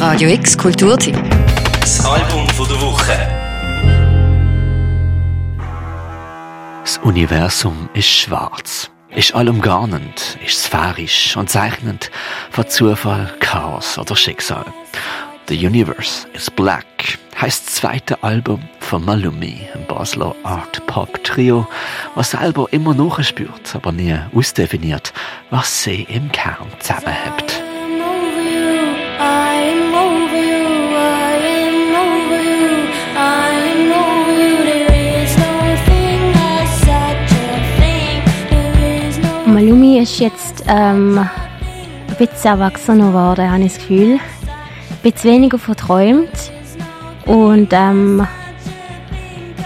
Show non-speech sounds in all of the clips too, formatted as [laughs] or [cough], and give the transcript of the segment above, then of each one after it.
Radio X Kulturteam. Das Album der Woche. Das Universum ist schwarz, ist allumgarnend, ist sphärisch und zeichnend von Zufall, Chaos oder Schicksal. The Universe is Black heißt das zweite Album von Malumi, ein Basler Art Pop Trio, was selber immer nachspürt, aber nie ausdefiniert, was sie im Kern zusammenhält. Malumi ist jetzt ähm, ein bisschen erwachsener geworden, habe ich das Gefühl. Ein bisschen weniger verträumt. Und ähm,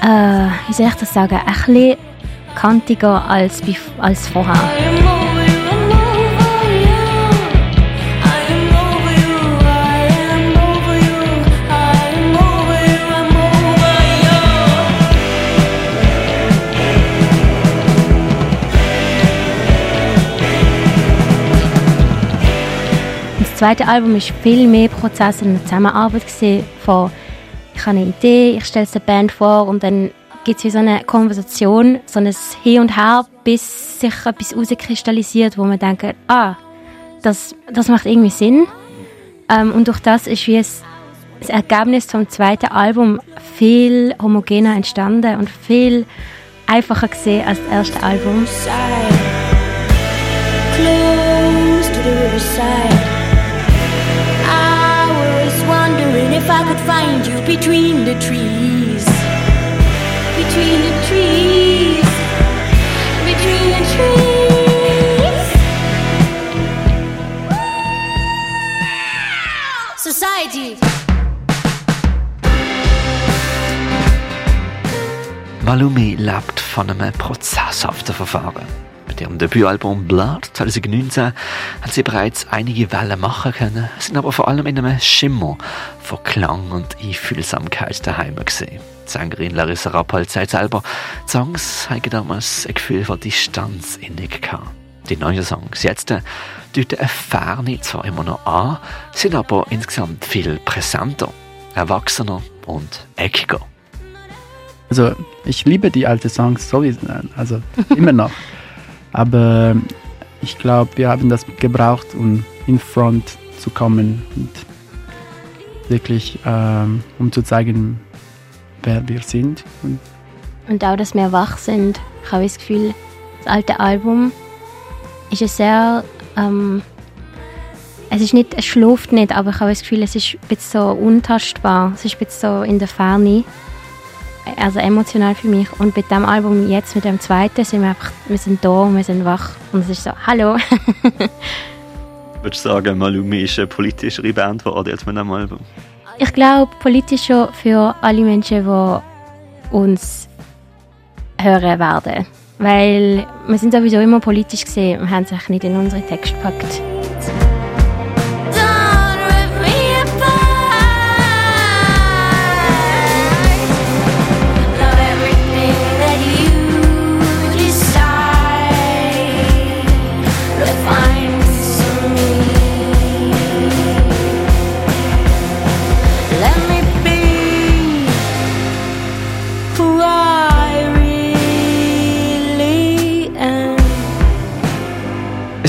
äh, wie soll ich das sagen, ein bisschen kantiger als, als vorher. Zweite Album ist viel mehr Prozess und Zusammenarbeit von ich habe eine Idee, ich stelle es der Band vor und dann gibt es wie so eine Konversation, so ein Hin und Her, bis sich etwas herauskristallisiert, wo man denkt, ah, das, das macht irgendwie Sinn. Ähm, und durch das ist wie es, das Ergebnis vom zweiten Album viel homogener entstanden und viel einfacher gesehen als das erste Album. Close to the riverside. If I could find you between the trees. Between the trees. Between the trees. Society. Malumi lebt von einem prozesshaften Verfahren. Mit ihrem Debütalbum Blood 2019 hat sie bereits einige Wellen machen können, sind aber vor allem in einem Schimmer von Klang und Einfühlsamkeit daheim gesehen. Die Sängerin Larissa Rappal sagt selber, die Songs haben damals ein Gefühl von Distanz innig gehabt. Die neuen Songs jetzt äh, deuten eine Ferne zwar immer noch an, sind aber insgesamt viel präsenter, erwachsener und eckiger. Also ich liebe die alten Songs sowieso, also immer noch. [laughs] Aber ich glaube, wir haben das gebraucht, um in Front zu kommen und wirklich, ähm, um zu zeigen, wer wir sind. Und, und auch, dass wir wach sind. Ich habe das Gefühl, das alte Album ist ein sehr, ähm, es ist nicht, es schläft nicht, aber ich habe das Gefühl, es ist ein bisschen so untastbar. Es ist ein bisschen so in der Ferne also emotional für mich. Und mit dem Album jetzt, mit dem zweiten, sind wir einfach, wir sind da und wir sind wach. Und es ist so, hallo. [laughs] Würdest du sagen, Malumi ist eine politischere Band geworden jetzt mit dem Album? Ich glaube, politischer für alle Menschen, die uns hören werden. Weil wir sind sowieso immer politisch gesehen, wir haben sich nicht in unsere Texte gepackt.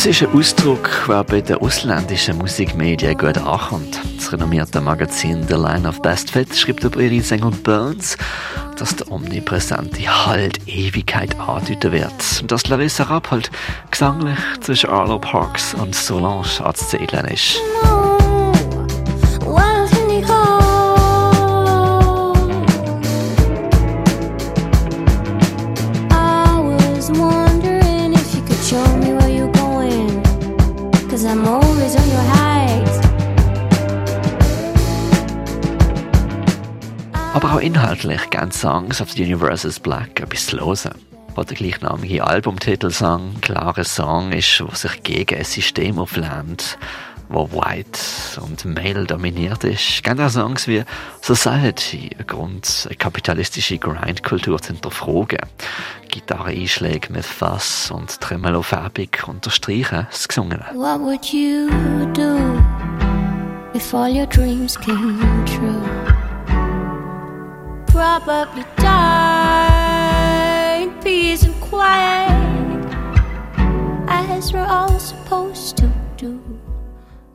Es ist ein Ausdruck, der bei den ausländischen Musikmedien gut ankommt. Das renommierte Magazin The Line of Best Fit schreibt über ihre Sänger Burns, dass der omnipräsente Halt Ewigkeit andeuten wird und dass Larissa Rapp halt gesanglich zwischen Arlo Parks und Solange anzuzählen ist. Aber auch inhaltlich gern Songs of the is Black etwas hören. Wo der gleichnamige Albumtitelsong klarer Song ist, wo sich gegen ein System auflehnt, wo white und male dominiert ist. Gerne auch Songs wie Society, ein Grund, eine kapitalistische Grindkultur zu hinterfragen. Gitarre-Einschläge mit Fass und Tremolo-Färbung unterstreichen das Gesungene. What would you do? if all your dreams came true. Probably die in peace and quiet, as we're all supposed to do.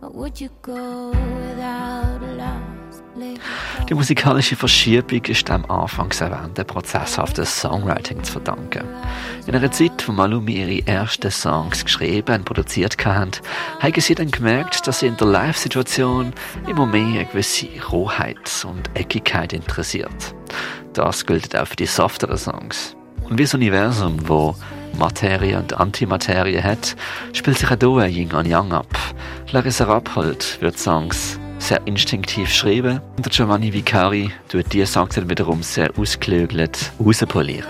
But would you go without love? Die musikalische Verschiebung ist dem anfangs erwähnten prozesshaften Songwriting zu verdanken. In einer Zeit, wo Malumi ihre ersten Songs geschrieben und produziert haben, haben sie dann gemerkt, dass sie in der Live-Situation immer mehr eine gewisse Rohheit und Eckigkeit interessiert. Das gilt auch für die softeren Songs. Und wie das Universum, wo Materie und Antimaterie hat, spielt sich auch hier ein Yin und Yang ab. Larissa Rappold wird Songs sehr instinktiv schreiben und der Giovanni Vicari tut diese Songs dann wiederum sehr ausgelögelt rauspolieren.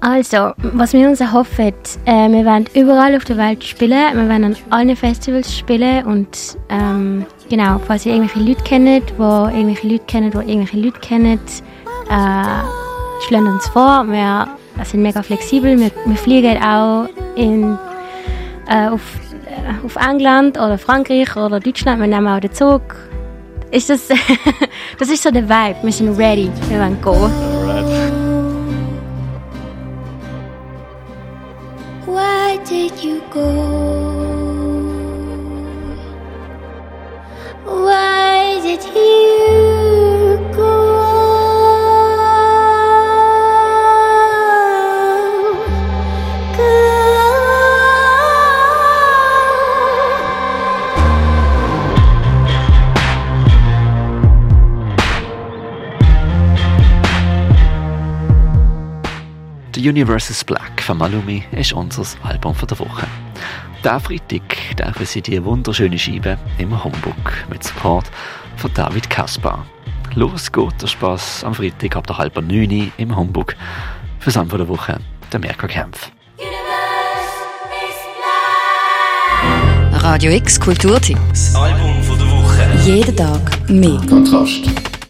Also, was wir uns erhoffen, äh, wir werden überall auf der Welt spielen, wir werden an allen Festivals spielen und ähm, genau, falls ihr irgendwelche Leute kennt, wo irgendwelche Leute kennen, wo irgendwelche Leute kennen, äh, schlagen uns vor, wir sind mega flexibel, wir, wir fliegen auch in, äh, auf, äh, auf England oder Frankreich oder Deutschland, wir nehmen auch den Zug. Ist das, [laughs] das ist so der Vibe, wir sind ready, wir wollen gehen. did you go? The Universe is Black von Malumi ist unser Album von der Woche. Der Freitag dürfen Sie die wunderschöne Scheibe im Homburg mit Support von David Kaspar. Los geht der Spaß am Freitag ab der halben neun im Homburg für das Album der Woche, der Mirko Kempf. Radio X Kulturteam. Das Album von der Woche. Jeden Tag mehr. Kontrast.